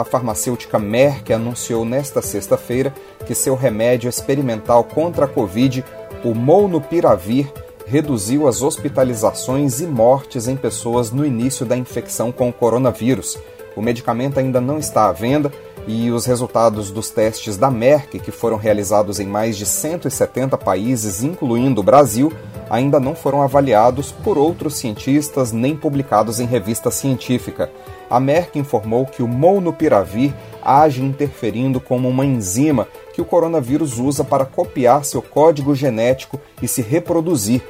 A farmacêutica Merck anunciou nesta sexta-feira que seu remédio experimental contra a Covid, o Molnupiravir, reduziu as hospitalizações e mortes em pessoas no início da infecção com o coronavírus. O medicamento ainda não está à venda e os resultados dos testes da Merck, que foram realizados em mais de 170 países, incluindo o Brasil, ainda não foram avaliados por outros cientistas nem publicados em revista científica. A Merck informou que o molnupiravir age interferindo como uma enzima que o coronavírus usa para copiar seu código genético e se reproduzir.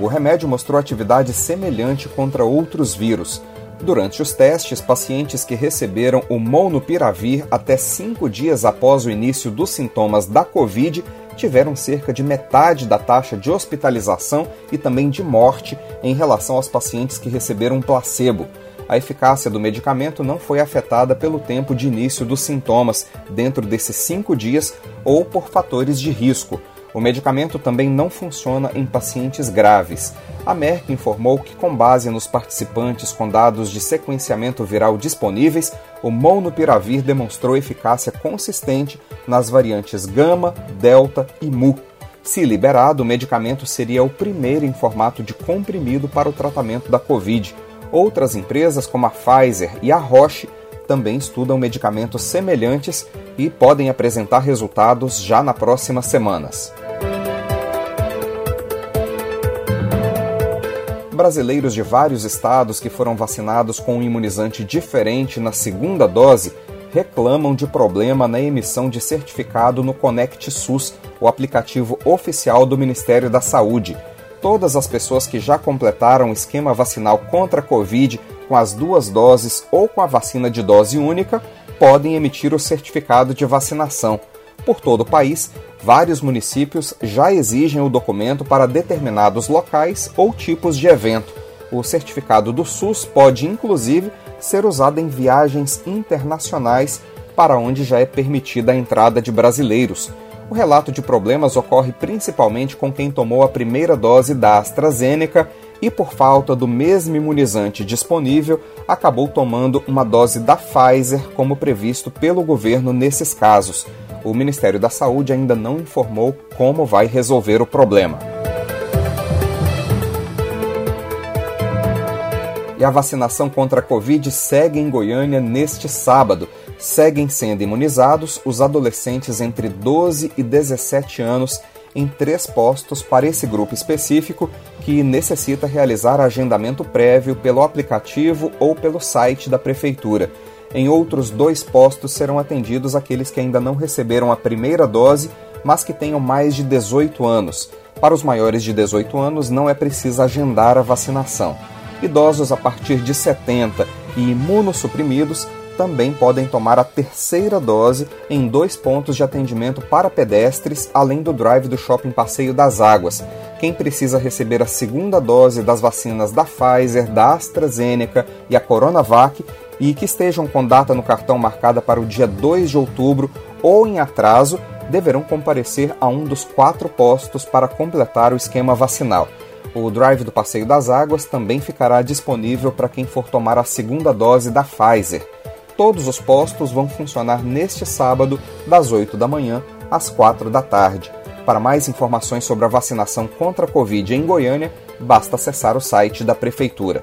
O remédio mostrou atividade semelhante contra outros vírus. Durante os testes, pacientes que receberam o molnupiravir até cinco dias após o início dos sintomas da Covid tiveram cerca de metade da taxa de hospitalização e também de morte em relação aos pacientes que receberam placebo. A eficácia do medicamento não foi afetada pelo tempo de início dos sintomas, dentro desses cinco dias, ou por fatores de risco. O medicamento também não funciona em pacientes graves. A Merck informou que, com base nos participantes com dados de sequenciamento viral disponíveis, o molnupiravir demonstrou eficácia consistente nas variantes Gama, Delta e Mu. Se liberado, o medicamento seria o primeiro em formato de comprimido para o tratamento da Covid. Outras empresas, como a Pfizer e a Roche, também estudam medicamentos semelhantes e podem apresentar resultados já nas próximas semanas. Brasileiros de vários estados que foram vacinados com um imunizante diferente na segunda dose reclamam de problema na emissão de certificado no Conect SUS, o aplicativo oficial do Ministério da Saúde. Todas as pessoas que já completaram o esquema vacinal contra a Covid com as duas doses ou com a vacina de dose única podem emitir o certificado de vacinação. Por todo o país, vários municípios já exigem o documento para determinados locais ou tipos de evento. O certificado do SUS pode, inclusive, ser usado em viagens internacionais para onde já é permitida a entrada de brasileiros. O relato de problemas ocorre principalmente com quem tomou a primeira dose da AstraZeneca e, por falta do mesmo imunizante disponível, acabou tomando uma dose da Pfizer, como previsto pelo governo nesses casos o Ministério da Saúde ainda não informou como vai resolver o problema. E a vacinação contra a Covid segue em Goiânia neste sábado. Seguem sendo imunizados os adolescentes entre 12 e 17 anos em três postos para esse grupo específico que necessita realizar agendamento prévio pelo aplicativo ou pelo site da Prefeitura. Em outros dois postos serão atendidos aqueles que ainda não receberam a primeira dose, mas que tenham mais de 18 anos. Para os maiores de 18 anos, não é preciso agendar a vacinação. Idosos a partir de 70 e imunossuprimidos também podem tomar a terceira dose em dois pontos de atendimento para pedestres, além do drive do Shopping Passeio das Águas. Quem precisa receber a segunda dose das vacinas da Pfizer, da AstraZeneca e a Coronavac e que estejam com data no cartão marcada para o dia 2 de outubro ou em atraso, deverão comparecer a um dos quatro postos para completar o esquema vacinal. O drive do Passeio das Águas também ficará disponível para quem for tomar a segunda dose da Pfizer. Todos os postos vão funcionar neste sábado, das 8 da manhã às 4 da tarde. Para mais informações sobre a vacinação contra a Covid em Goiânia, basta acessar o site da Prefeitura.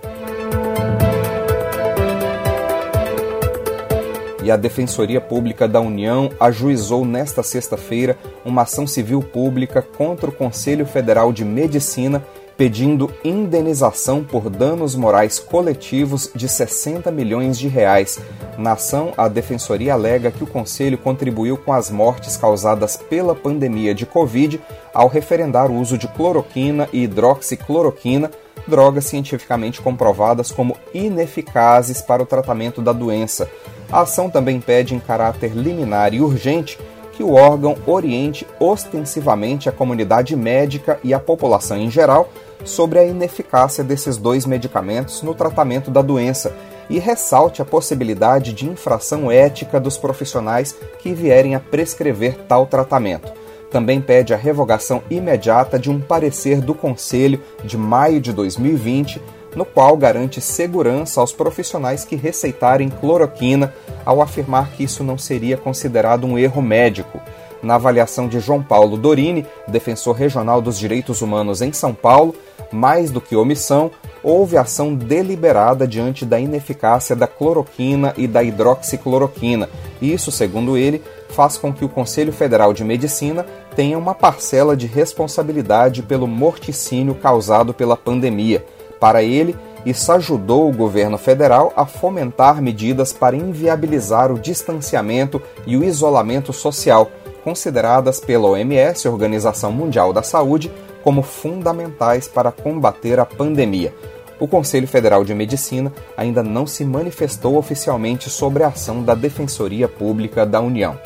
E a Defensoria Pública da União ajuizou nesta sexta-feira uma ação civil pública contra o Conselho Federal de Medicina pedindo indenização por danos morais coletivos de 60 milhões de reais. Na ação, a defensoria alega que o conselho contribuiu com as mortes causadas pela pandemia de Covid ao referendar o uso de cloroquina e hidroxicloroquina drogas cientificamente comprovadas como ineficazes para o tratamento da doença. A ação também pede, em caráter liminar e urgente, que o órgão oriente ostensivamente a comunidade médica e a população em geral sobre a ineficácia desses dois medicamentos no tratamento da doença e ressalte a possibilidade de infração ética dos profissionais que vierem a prescrever tal tratamento. Também pede a revogação imediata de um parecer do Conselho de maio de 2020, no qual garante segurança aos profissionais que receitarem cloroquina, ao afirmar que isso não seria considerado um erro médico. Na avaliação de João Paulo Dorini, defensor regional dos direitos humanos em São Paulo, mais do que omissão, houve ação deliberada diante da ineficácia da cloroquina e da hidroxicloroquina. Isso, segundo ele, faz com que o Conselho Federal de Medicina tenha uma parcela de responsabilidade pelo morticínio causado pela pandemia. Para ele, isso ajudou o governo federal a fomentar medidas para inviabilizar o distanciamento e o isolamento social, consideradas pela OMS, Organização Mundial da Saúde, como fundamentais para combater a pandemia. O Conselho Federal de Medicina ainda não se manifestou oficialmente sobre a ação da Defensoria Pública da União.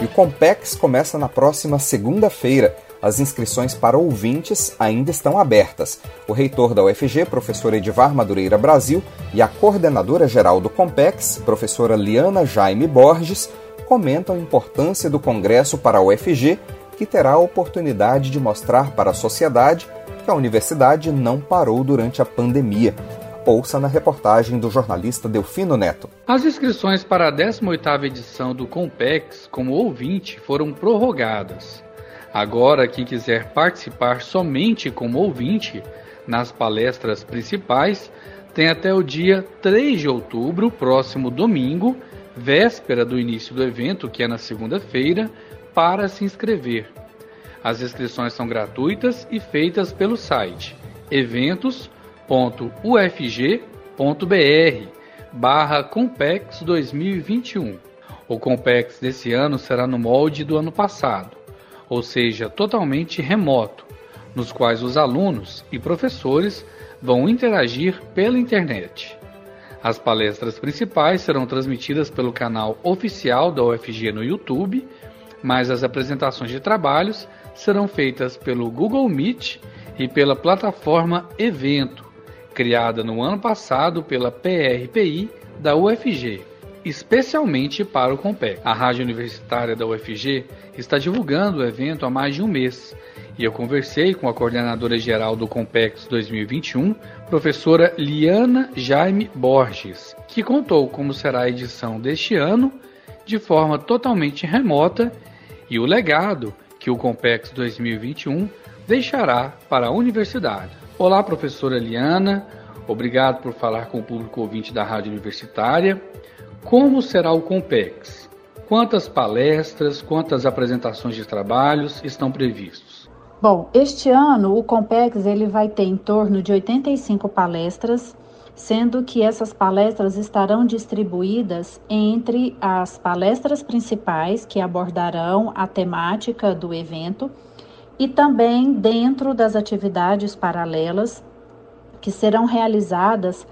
E o Compex começa na próxima segunda-feira. As inscrições para ouvintes ainda estão abertas. O reitor da UFG, professor Edivar Madureira Brasil, e a coordenadora geral do Compex, professora Liana Jaime Borges, comentam a importância do Congresso para a UFG, que terá a oportunidade de mostrar para a sociedade que a universidade não parou durante a pandemia. Ouça na reportagem do jornalista Delfino Neto. As inscrições para a 18ª edição do Compex como ouvinte foram prorrogadas. Agora, quem quiser participar somente como ouvinte nas palestras principais, tem até o dia 3 de outubro, próximo domingo, véspera do início do evento, que é na segunda-feira, para se inscrever. As inscrições são gratuitas e feitas pelo site eventos.ufg.br barra Compex 2021. O Compex desse ano será no molde do ano passado, ou seja, totalmente remoto, nos quais os alunos e professores vão interagir pela internet. As palestras principais serão transmitidas pelo canal oficial da UFG no YouTube, mas as apresentações de trabalhos serão feitas pelo Google Meet e pela plataforma Evento, criada no ano passado pela PRPI da UFG, especialmente para o Compec. A rádio universitária da UFG está divulgando o evento há mais de um mês e eu conversei com a coordenadora geral do Compex 2021, professora Liana Jaime Borges, que contou como será a edição deste ano de forma totalmente remota e o legado que o Compex 2021 deixará para a universidade. Olá, professora Liana, obrigado por falar com o público ouvinte da Rádio Universitária. Como será o Compex? Quantas palestras, quantas apresentações de trabalhos estão previstos? Bom, este ano o Compex ele vai ter em torno de 85 palestras, sendo que essas palestras estarão distribuídas entre as palestras principais que abordarão a temática do evento e também dentro das atividades paralelas que serão realizadas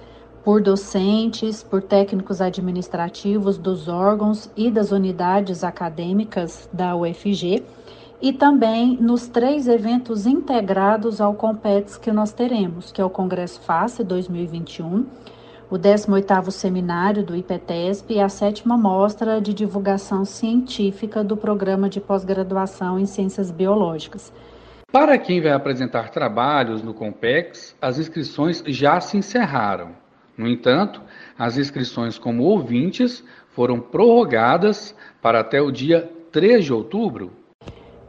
por docentes, por técnicos administrativos dos órgãos e das unidades acadêmicas da UFG e também nos três eventos integrados ao Competes que nós teremos, que é o Congresso FACE 2021, o 18º Seminário do IPTESP e a sétima Mostra de Divulgação Científica do Programa de Pós-Graduação em Ciências Biológicas. Para quem vai apresentar trabalhos no Compex, as inscrições já se encerraram. No entanto, as inscrições como ouvintes foram prorrogadas para até o dia 3 de outubro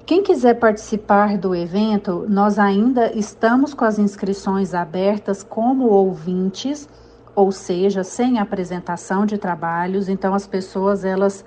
quem quiser participar do evento, nós ainda estamos com as inscrições abertas como ouvintes, ou seja, sem apresentação de trabalhos. Então as pessoas elas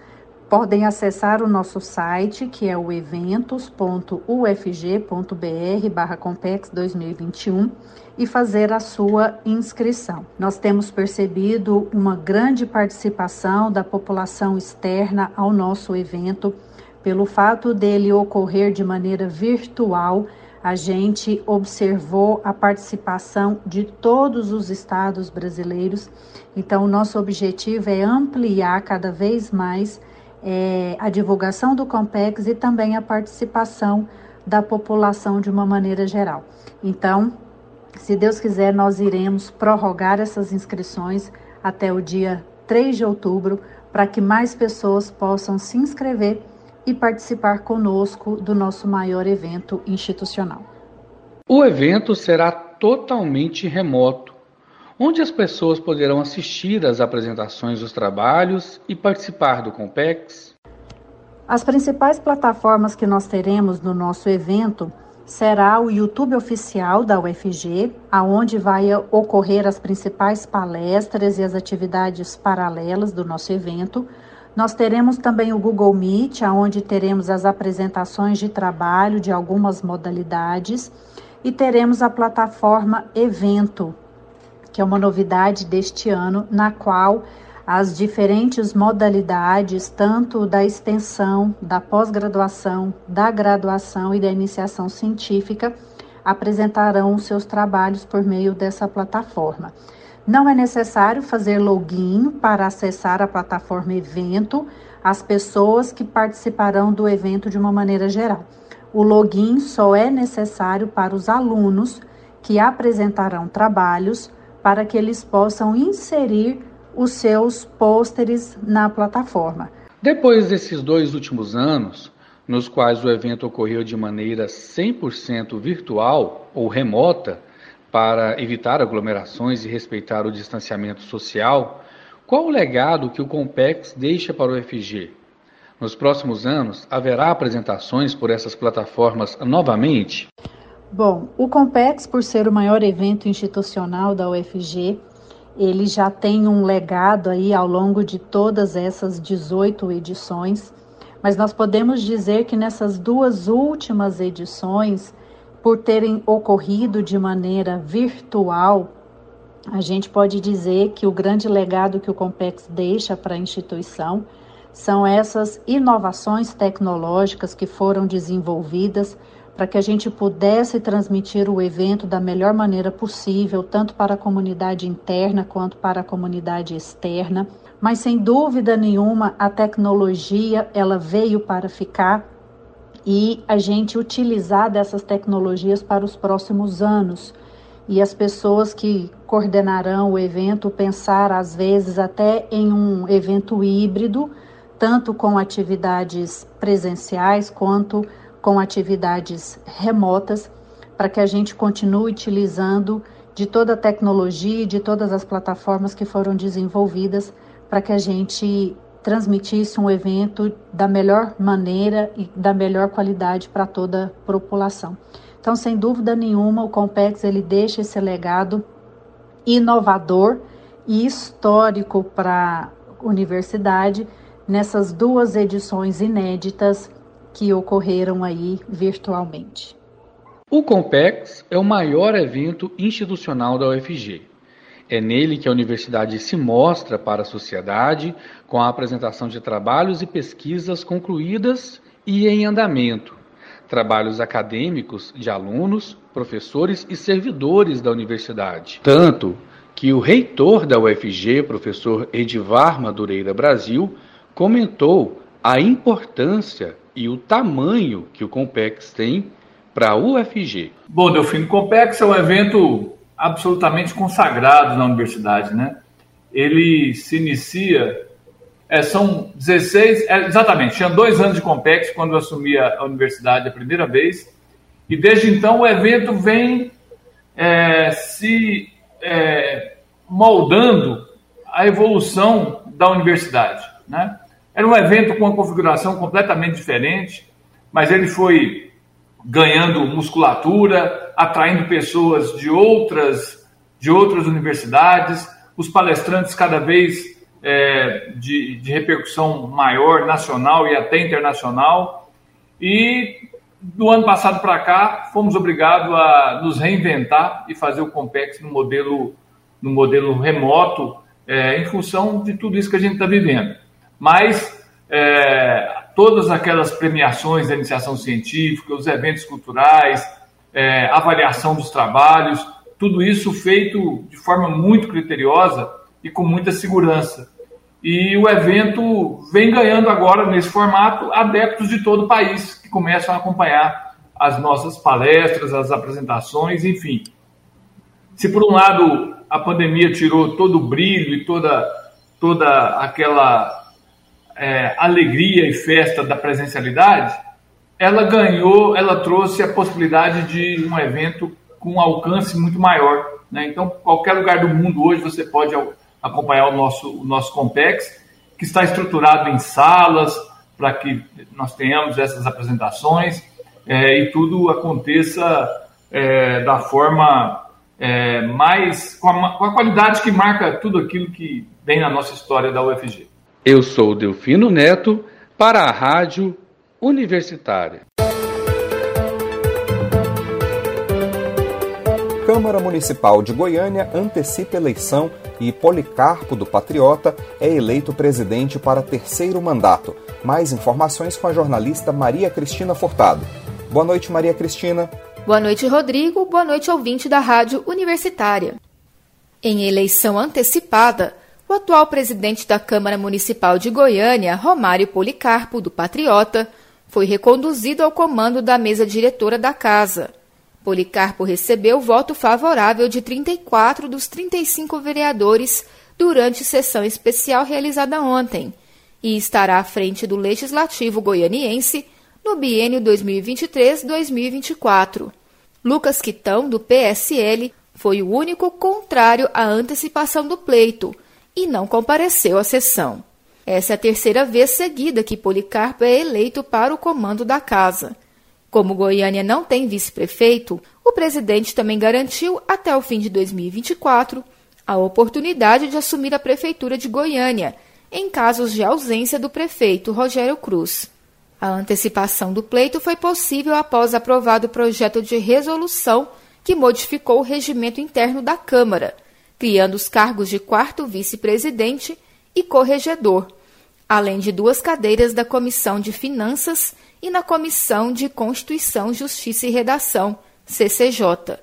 podem acessar o nosso site, que é o eventos.ufg.br/compex 2021 e fazer a sua inscrição. Nós temos percebido uma grande participação da população externa ao nosso evento Pelo fato dele ocorrer de maneira virtual, a gente observou a participação de todos os estados brasileiros. Então, nosso objetivo é ampliar cada vez mais é, a divulgação do Compex e também a participação da população de uma maneira geral. Então, se Deus quiser, nós iremos prorrogar essas inscrições até o dia 3 de outubro para que mais pessoas possam se inscrever e participar conosco do nosso maior evento institucional. O evento será totalmente remoto, onde as pessoas poderão assistir às apresentações dos trabalhos e participar do Compex. As principais plataformas que nós teremos no nosso evento será o YouTube oficial da UFG, aonde vai ocorrer as principais palestras e as atividades paralelas do nosso evento. Nós teremos também o Google Meet, onde teremos as apresentações de trabalho de algumas modalidades, e teremos a plataforma Evento, que é uma novidade deste ano, na qual as diferentes modalidades, tanto da extensão, da pós-graduação, da graduação e da iniciação científica, apresentarão seus trabalhos por meio dessa plataforma. Não é necessário fazer login para acessar a plataforma evento as pessoas que participarão do evento de uma maneira geral. O login só é necessário para os alunos que apresentarão trabalhos para que eles possam inserir os seus pôsteres na plataforma. Depois desses dois últimos anos, nos quais o evento ocorreu de maneira 100% virtual ou remota, para evitar aglomerações e respeitar o distanciamento social, qual o legado que o Compex deixa para o UFG? Nos próximos anos, haverá apresentações por essas plataformas novamente? Bom, o Compex, por ser o maior evento institucional da UFG, ele já tem um legado aí ao longo de todas essas 18 edições, mas nós podemos dizer que nessas duas últimas edições, por terem ocorrido de maneira virtual, a gente pode dizer que o grande legado que o Compex deixa para a instituição são essas inovações tecnológicas que foram desenvolvidas para que a gente pudesse transmitir o evento da melhor maneira possível, tanto para a comunidade interna quanto para a comunidade externa. Mas sem dúvida nenhuma, a tecnologia ela veio para ficar e a gente utilizar dessas tecnologias para os próximos anos. E as pessoas que coordenarão o evento pensar às vezes até em um evento híbrido, tanto com atividades presenciais quanto com atividades remotas, para que a gente continue utilizando de toda a tecnologia e de todas as plataformas que foram desenvolvidas para que a gente transmitisse um evento da melhor maneira e da melhor qualidade para toda a população. Então, sem dúvida nenhuma, o Compex ele deixa esse legado inovador e histórico para a universidade nessas duas edições inéditas que ocorreram aí virtualmente. O Compex é o maior evento institucional da UFG. É nele que a universidade se mostra para a sociedade com a apresentação de trabalhos e pesquisas concluídas e em andamento, trabalhos acadêmicos de alunos, professores e servidores da universidade. Tanto que o reitor da UFG, professor Edivar Madureira Brasil, comentou a importância e o tamanho que o Compex tem para a UFG. Bom, Delfino, o Compex é um evento absolutamente consagrado na universidade, né? Ele se inicia, é, são 16, é, exatamente, tinha dois anos de Compex quando eu assumi a, universidade a primeira vez, e desde então o evento vem é, se é, moldando a evolução da universidade, né? Era um evento com uma configuração completamente diferente, mas ele foi ganhando musculatura, atraindo pessoas de outras, de outras universidades, os palestrantes cada vez é, de, de repercussão maior, nacional e até internacional. E do ano passado para cá, fomos obrigados a nos reinventar e fazer o Compex no modelo, no modelo remoto, é, em função de tudo isso que a gente está vivendo. Mas é, todas aquelas premiações da iniciação científica, os eventos culturais, é, avaliação dos trabalhos, tudo isso feito de forma muito criteriosa e com muita segurança. E o evento vem ganhando agora, nesse formato, adeptos de todo o país que começam a acompanhar as nossas palestras, as apresentações, enfim. Se por um lado a pandemia tirou todo o brilho e toda, toda aquela é, alegria e festa da presencialidade, ela ganhou, ela trouxe a possibilidade de um evento com um alcance muito maior. Né? Então, qualquer lugar do mundo hoje você pode acompanhar o nosso, o nosso Compex, que está estruturado em salas para que nós tenhamos essas apresentações é, e tudo aconteça é, da forma é, mais com a, com a qualidade que marca tudo aquilo que vem na nossa história da UFG. Eu sou Delfino Neto para a Rádio Universitária. Câmara Municipal de Goiânia antecipa eleição e Policarpo do Patriota é eleito presidente para terceiro mandato. Mais informações com a jornalista Maria Cristina Furtado. Boa noite, Maria Cristina. Boa noite, Rodrigo. Boa noite, ouvinte da Rádio Universitária. Em eleição antecipada, o atual presidente da Câmara Municipal de Goiânia, Romário Policarpo do Patriota, foi reconduzido ao comando da mesa diretora da casa. Policarpo recebeu voto favorável de 34 dos 35 vereadores durante sessão especial realizada ontem e estará à frente do Legislativo goianiense no biênio 2023-2024. Lucas Quitão, do PSL, foi o único contrário à antecipação do pleito e não compareceu à sessão. Essa é a terceira vez seguida que Policarpo é eleito para o comando da casa. Como Goiânia não tem vice-prefeito, o presidente também garantiu, até o fim de 2024, a oportunidade de assumir a prefeitura de Goiânia, em casos de ausência do prefeito Rogério Cruz. A antecipação do pleito foi possível após aprovado o projeto de resolução que modificou o regimento interno da Câmara, criando os cargos de quarto vice-presidente e corregedor, além de duas cadeiras da Comissão de Finanças e na Comissão de Constituição, Justiça e Redação, CCJ.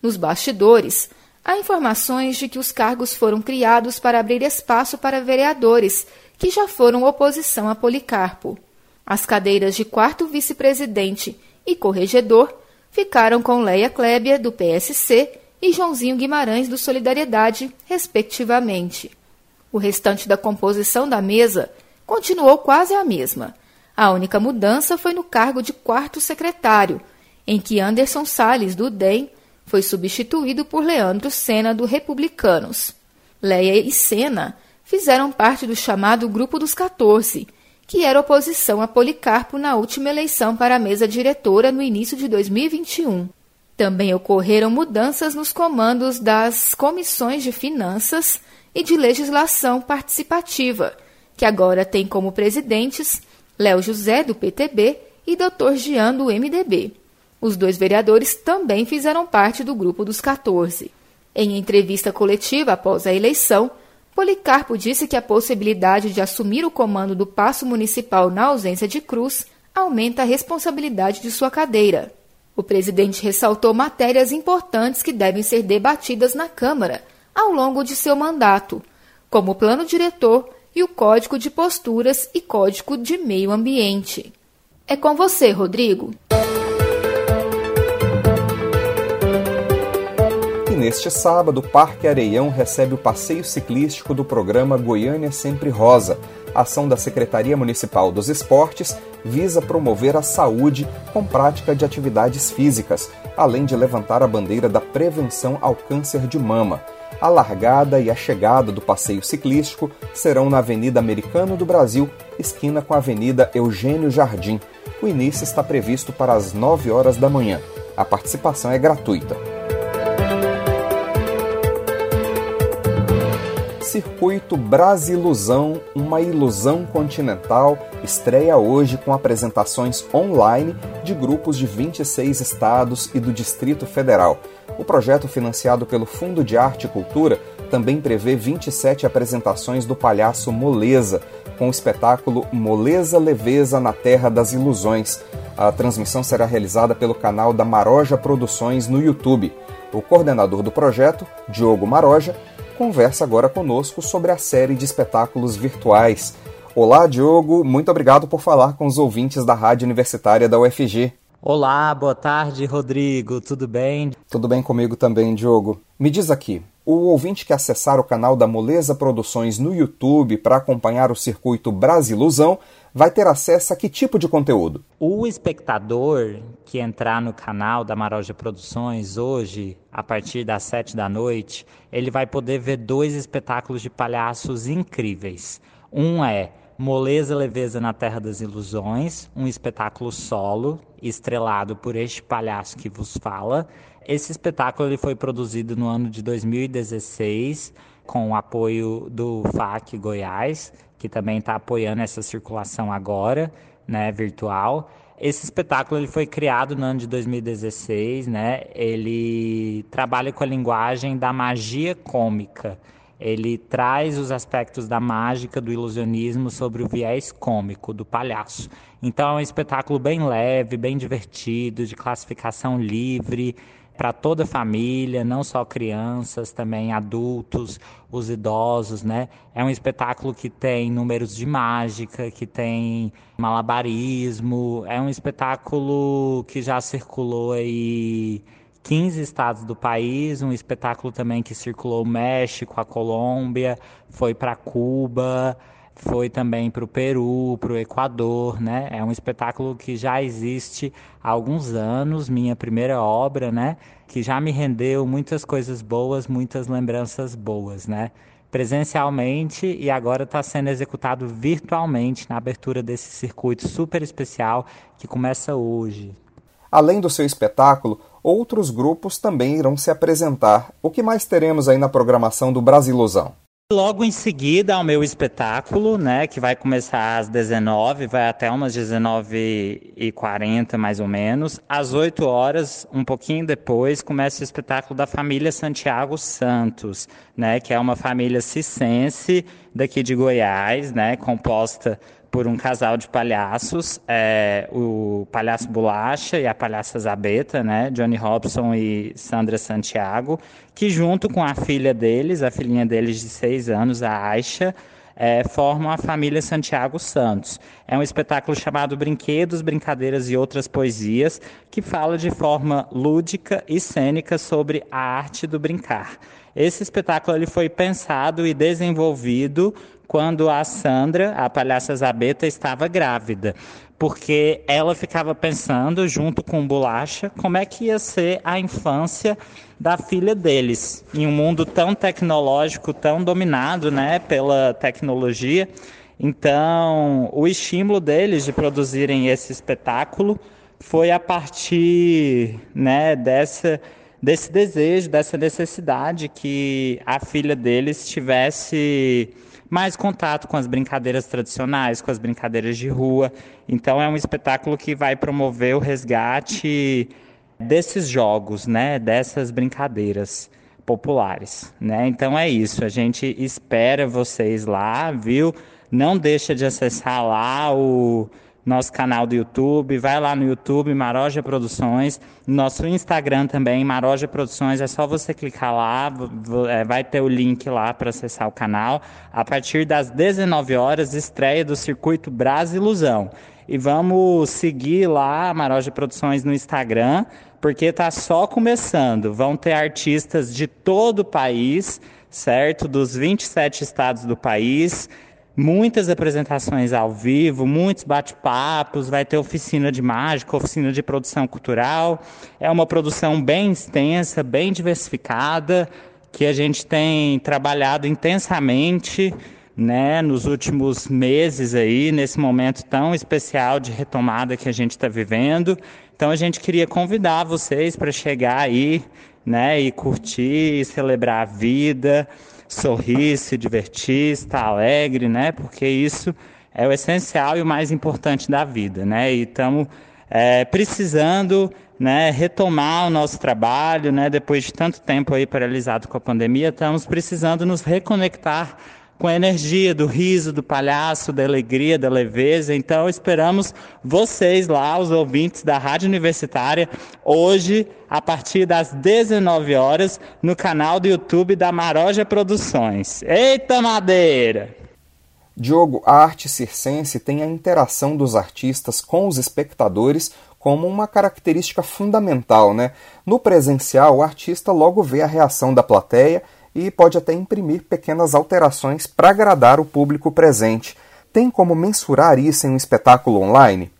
Nos bastidores, há informações de que os cargos foram criados para abrir espaço para vereadores que já foram oposição a Policarpo. As cadeiras de quarto vice-presidente e corregedor ficaram com Leia Klebia, do PSC, e Joãozinho Guimarães, do Solidariedade, respectivamente. O restante da composição da mesa continuou quase a mesma. A única mudança foi no cargo de quarto secretário, em que Anderson Salles, do DEM, foi substituído por Leandro Sena, do Republicanos. Leia e Sena fizeram parte do chamado Grupo dos 14, que era oposição a Policarpo na última eleição para a mesa diretora no início de 2021. Também ocorreram mudanças nos comandos das comissões de finanças e de legislação participativa, que agora tem como presidentes Léo José, do PTB, e Dr. Jean, do MDB. Os dois vereadores também fizeram parte do grupo dos 14. Em entrevista coletiva após a eleição, Policarpo disse que a possibilidade de assumir o comando do Paço Municipal na ausência de Cruz aumenta a responsabilidade de sua cadeira. O presidente ressaltou matérias importantes que devem ser debatidas na Câmara ao longo de seu mandato, como o plano diretor e o Código de Posturas e Código de Meio Ambiente. É com você, Rodrigo. E neste sábado, o Parque Areião recebe o passeio ciclístico do programa Goiânia Sempre Rosa. A ação da Secretaria Municipal dos Esportes visa promover a saúde com prática de atividades físicas, além de levantar a bandeira da prevenção ao câncer de mama. A largada e a chegada do passeio ciclístico serão na Avenida Americano do Brasil, esquina com a Avenida Eugênio Jardim. O início está previsto para as 9 horas da manhã. A participação é gratuita. Circuito Brasilusão, uma ilusão continental, estreia hoje com apresentações online de grupos de 26 estados e do Distrito Federal. O projeto, financiado pelo Fundo de Arte e Cultura, também prevê 27 apresentações do palhaço Moleza, com o espetáculo Moleza Leveza na Terra das Ilusões. A transmissão será realizada pelo canal da Maroja Produções no YouTube. O coordenador do projeto, Diogo Maroja, conversa agora conosco sobre a série de espetáculos virtuais. Olá, Diogo, muito obrigado por falar com os ouvintes da Rádio Universitária da UFG. Olá, boa tarde, Rodrigo, tudo bem? Tudo bem comigo também, Diogo. Me diz aqui, o ouvinte que acessar o canal da Moleza Produções no YouTube para acompanhar o circuito Brasiluzão vai ter acesso a que tipo de conteúdo? O espectador que entrar no canal da Maroja Produções hoje, a partir das sete da noite, ele vai poder ver dois espetáculos de palhaços incríveis. Um é Moleza Leveza na Terra das Ilusões, um espetáculo solo, estrelado por este palhaço que vos fala. Esse espetáculo ele foi produzido no ano de 2016, com o apoio do FAC Goiás, que também está apoiando essa circulação agora, né, virtual. Esse espetáculo ele foi criado no ano de 2016, né? Ele trabalha com a linguagem da magia cômica ele traz os aspectos da mágica, do ilusionismo sobre o viés cômico do palhaço. Então é um espetáculo bem leve, bem divertido, de classificação livre para toda a família, não só crianças, também adultos, os idosos, né? É um espetáculo que tem números de mágica, que tem malabarismo, é um espetáculo que já circulou aí 15 estados do país, um espetáculo também que circulou o México, a Colômbia, foi para Cuba, foi também para o Peru, para o Equador, né? É um espetáculo que já existe há alguns anos, minha primeira obra, né? Que já me rendeu muitas coisas boas, muitas lembranças boas, né? Presencialmente e agora está sendo executado virtualmente na abertura desse circuito super especial que começa hoje. Além do seu espetáculo, outros grupos também irão se apresentar. O que mais teremos aí na programação do Brasilosão? Logo em seguida ao meu espetáculo, né, que vai começar às 19, vai até umas 19h40 mais ou menos. Às 8 horas, um pouquinho depois, começa o espetáculo da família Santiago Santos, né, que é uma família cicense daqui de Goiás, né, composta por um casal de palhaços, é, o palhaço Bolacha e a palhaça Zabeta, né, Johnny Robson e Sandra Santiago, que junto com a filha deles, a filhinha deles de seis anos, a Aisha, é, formam a família Santiago Santos. É um espetáculo chamado Brinquedos, Brincadeiras e Outras Poesias, que fala de forma lúdica e cênica sobre a arte do brincar. Esse espetáculo ele foi pensado e desenvolvido quando a Sandra, a palhaça Zabeta, estava grávida. Porque ela ficava pensando, junto com Bolacha, como é que ia ser a infância da filha deles, em um mundo tão tecnológico, tão dominado né, pela tecnologia. Então, o estímulo deles de produzirem esse espetáculo foi a partir né, dessa, desse desejo, dessa necessidade que a filha deles tivesse mais contato com as brincadeiras tradicionais, com as brincadeiras de rua. Então é um espetáculo que vai promover o resgate desses jogos, né, dessas brincadeiras populares, né? Então é isso, a gente espera vocês lá, viu? Não deixa de acessar lá o nosso canal do YouTube, vai lá no YouTube, Maroja Produções, nosso Instagram também, Maroja Produções, é só você clicar lá, é, vai ter o link lá para acessar o canal. A partir das 19 horas, estreia do Circuito Brasiluzão. E vamos seguir lá, Maroja Produções, no Instagram, porque está só começando. Vão ter artistas de todo o país, certo? Dos 27 estados do país muitas apresentações ao vivo, muitos bate-papos, vai ter oficina de mágica, oficina de produção cultural. É uma produção bem extensa, bem diversificada, que a gente tem trabalhado intensamente, né, nos últimos meses aí, nesse momento tão especial de retomada que a gente está vivendo. Então a gente queria convidar vocês para chegar aí, né, e curtir, celebrar a vida sorrir, se divertir, estar alegre, né? Porque isso é o essencial e o mais importante da vida, né? E estamos é, precisando né, retomar o nosso trabalho, né, depois de tanto tempo aí paralisado com a pandemia, estamos precisando nos reconectar com a energia do riso, do palhaço, da alegria, da leveza. Então, esperamos vocês lá, os ouvintes da Rádio Universitária, hoje, a partir das 19 horas, no canal do YouTube da Maroja Produções. Eita madeira! Diogo, a arte circense tem a interação dos artistas com os espectadores como uma característica fundamental, né? No presencial, o artista logo vê a reação da plateia e pode até imprimir pequenas alterações para agradar o público presente. Tem como mensurar isso em um espetáculo online?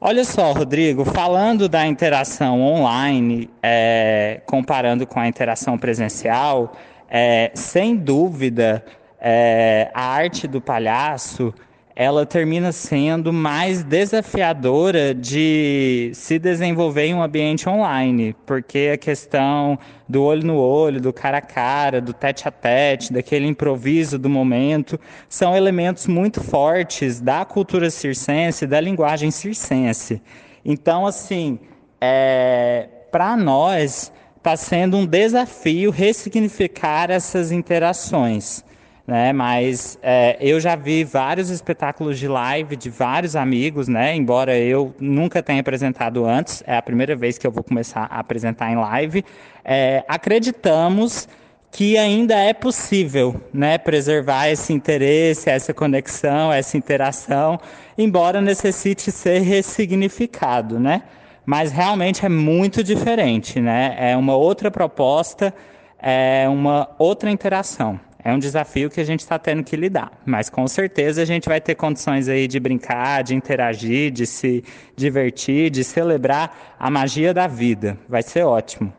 Olha só, Rodrigo, falando da interação online, é, comparando com a interação presencial, é, sem dúvida, é, a arte do palhaço ela termina sendo mais desafiadora de se desenvolver em um ambiente online, porque a questão do olho no olho, do cara a cara, do tete a tete, daquele improviso do momento, são elementos muito fortes da cultura circense, da linguagem circense. Então, assim, é, para nós está sendo um desafio ressignificar essas interações né? Mas é, eu já vi vários espetáculos de live de vários amigos, né? Embora eu nunca tenha apresentado antes, é a primeira vez que eu vou começar a apresentar em live. É, acreditamos que ainda é possível, né, preservar esse interesse, essa conexão, essa interação, embora necessite ser ressignificado, né? Mas realmente é muito diferente, né? É uma outra proposta, é uma outra interação é um desafio que a gente está tendo que lidar. Mas com certeza a gente vai ter condições aí de brincar, de interagir, de se divertir, de celebrar a magia da vida. Vai ser ótimo.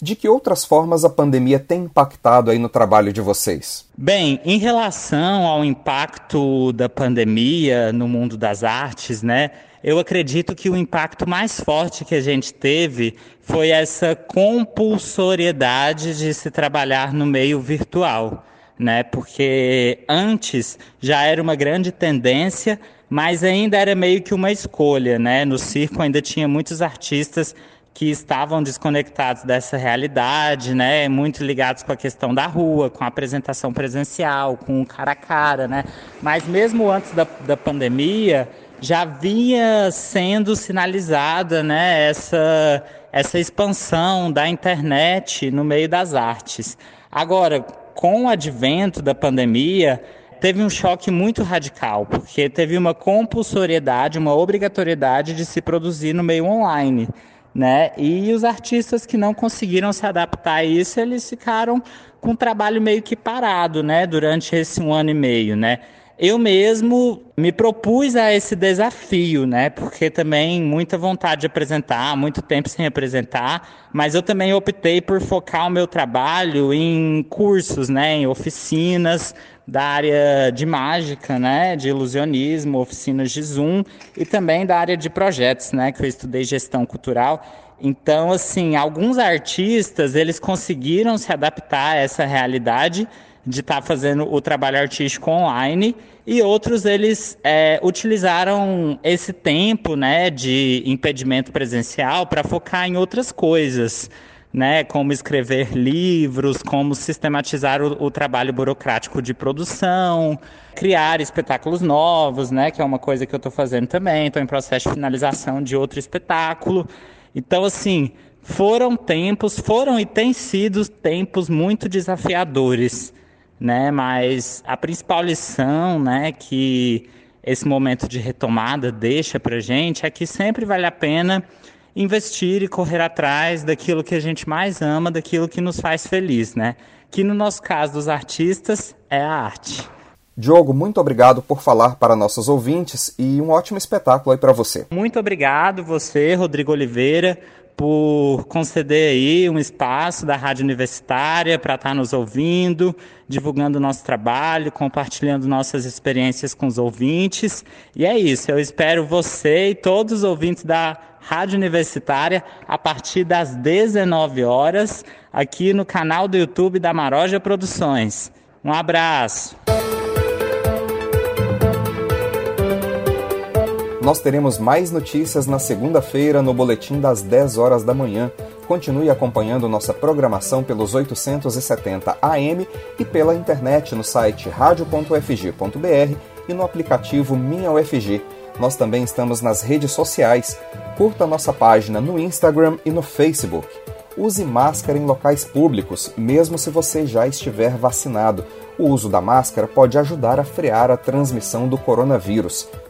De que outras formas a pandemia tem impactado aí no trabalho de vocês? Bem, em relação ao impacto da pandemia no mundo das artes, né? Eu acredito que o impacto mais forte que a gente teve foi essa compulsoriedade de se trabalhar no meio virtual né? Porque antes já era uma grande tendência, mas ainda era meio que uma escolha, né? No circo ainda tinha muitos artistas que estavam desconectados dessa realidade, né? Muito ligados com a questão da rua, com a apresentação presencial, com o cara a cara, né? Mas mesmo antes da, da pandemia, já vinha sendo sinalizada, né? Essa, essa expansão da internet no meio das artes. Agora, com o advento da pandemia, teve um choque muito radical, porque teve uma compulsoriedade, uma obrigatoriedade de se produzir no meio online. Né? E os artistas que não conseguiram se adaptar a isso, eles ficaram com o trabalho meio que parado, né? Durante esse um ano e meio, né? Eu mesmo me propus a esse desafio, né? Porque também muita vontade de apresentar, muito tempo sem apresentar, mas eu também optei por focar o meu trabalho em cursos, né? Em oficinas da área de mágica, né? De ilusionismo, oficinas de Zoom e também da área de projetos, né? Que eu estudei gestão cultural. Então, assim, alguns artistas eles conseguiram se adaptar a essa realidade de estar tá fazendo o trabalho artístico online e outros eles é, utilizaram esse tempo né, de impedimento presencial para focar em outras coisas, né, como escrever livros, como sistematizar o, o trabalho burocrático de produção, criar espetáculos novos, né, que é uma coisa que eu estou fazendo também, estou em processo de finalização de outro espetáculo. Então, assim, foram tempos, foram e têm sido tempos muito desafiadores né? Mas a principal lição, né, que esse momento de retomada deixa para gente é que sempre vale a pena investir e correr atrás daquilo que a gente mais ama, daquilo que nos faz feliz, né? Que no nosso caso dos artistas é a arte. Diogo, muito obrigado por falar para nossos ouvintes e um ótimo espetáculo aí para você. Muito obrigado você, Rodrigo Oliveira, por conceder aí um espaço da Rádio Universitária para estar tá nos ouvindo, divulgando o nosso trabalho, compartilhando nossas experiências com os ouvintes. E é isso, eu espero você e todos os ouvintes da Rádio Universitária a partir das 19 horas aqui no canal do YouTube da Maroja Produções. Um abraço. Nós teremos mais notícias na segunda-feira no boletim das 10 horas da manhã. Continue acompanhando nossa programação pelos 870 AM e pela internet no site radio.ufg.br e no aplicativo Minha UFG. Nós também estamos nas redes sociais. Curta nossa página no Instagram e no Facebook. Use máscara em locais públicos, mesmo se você já estiver vacinado. O uso da máscara pode ajudar a frear a transmissão do coronavírus.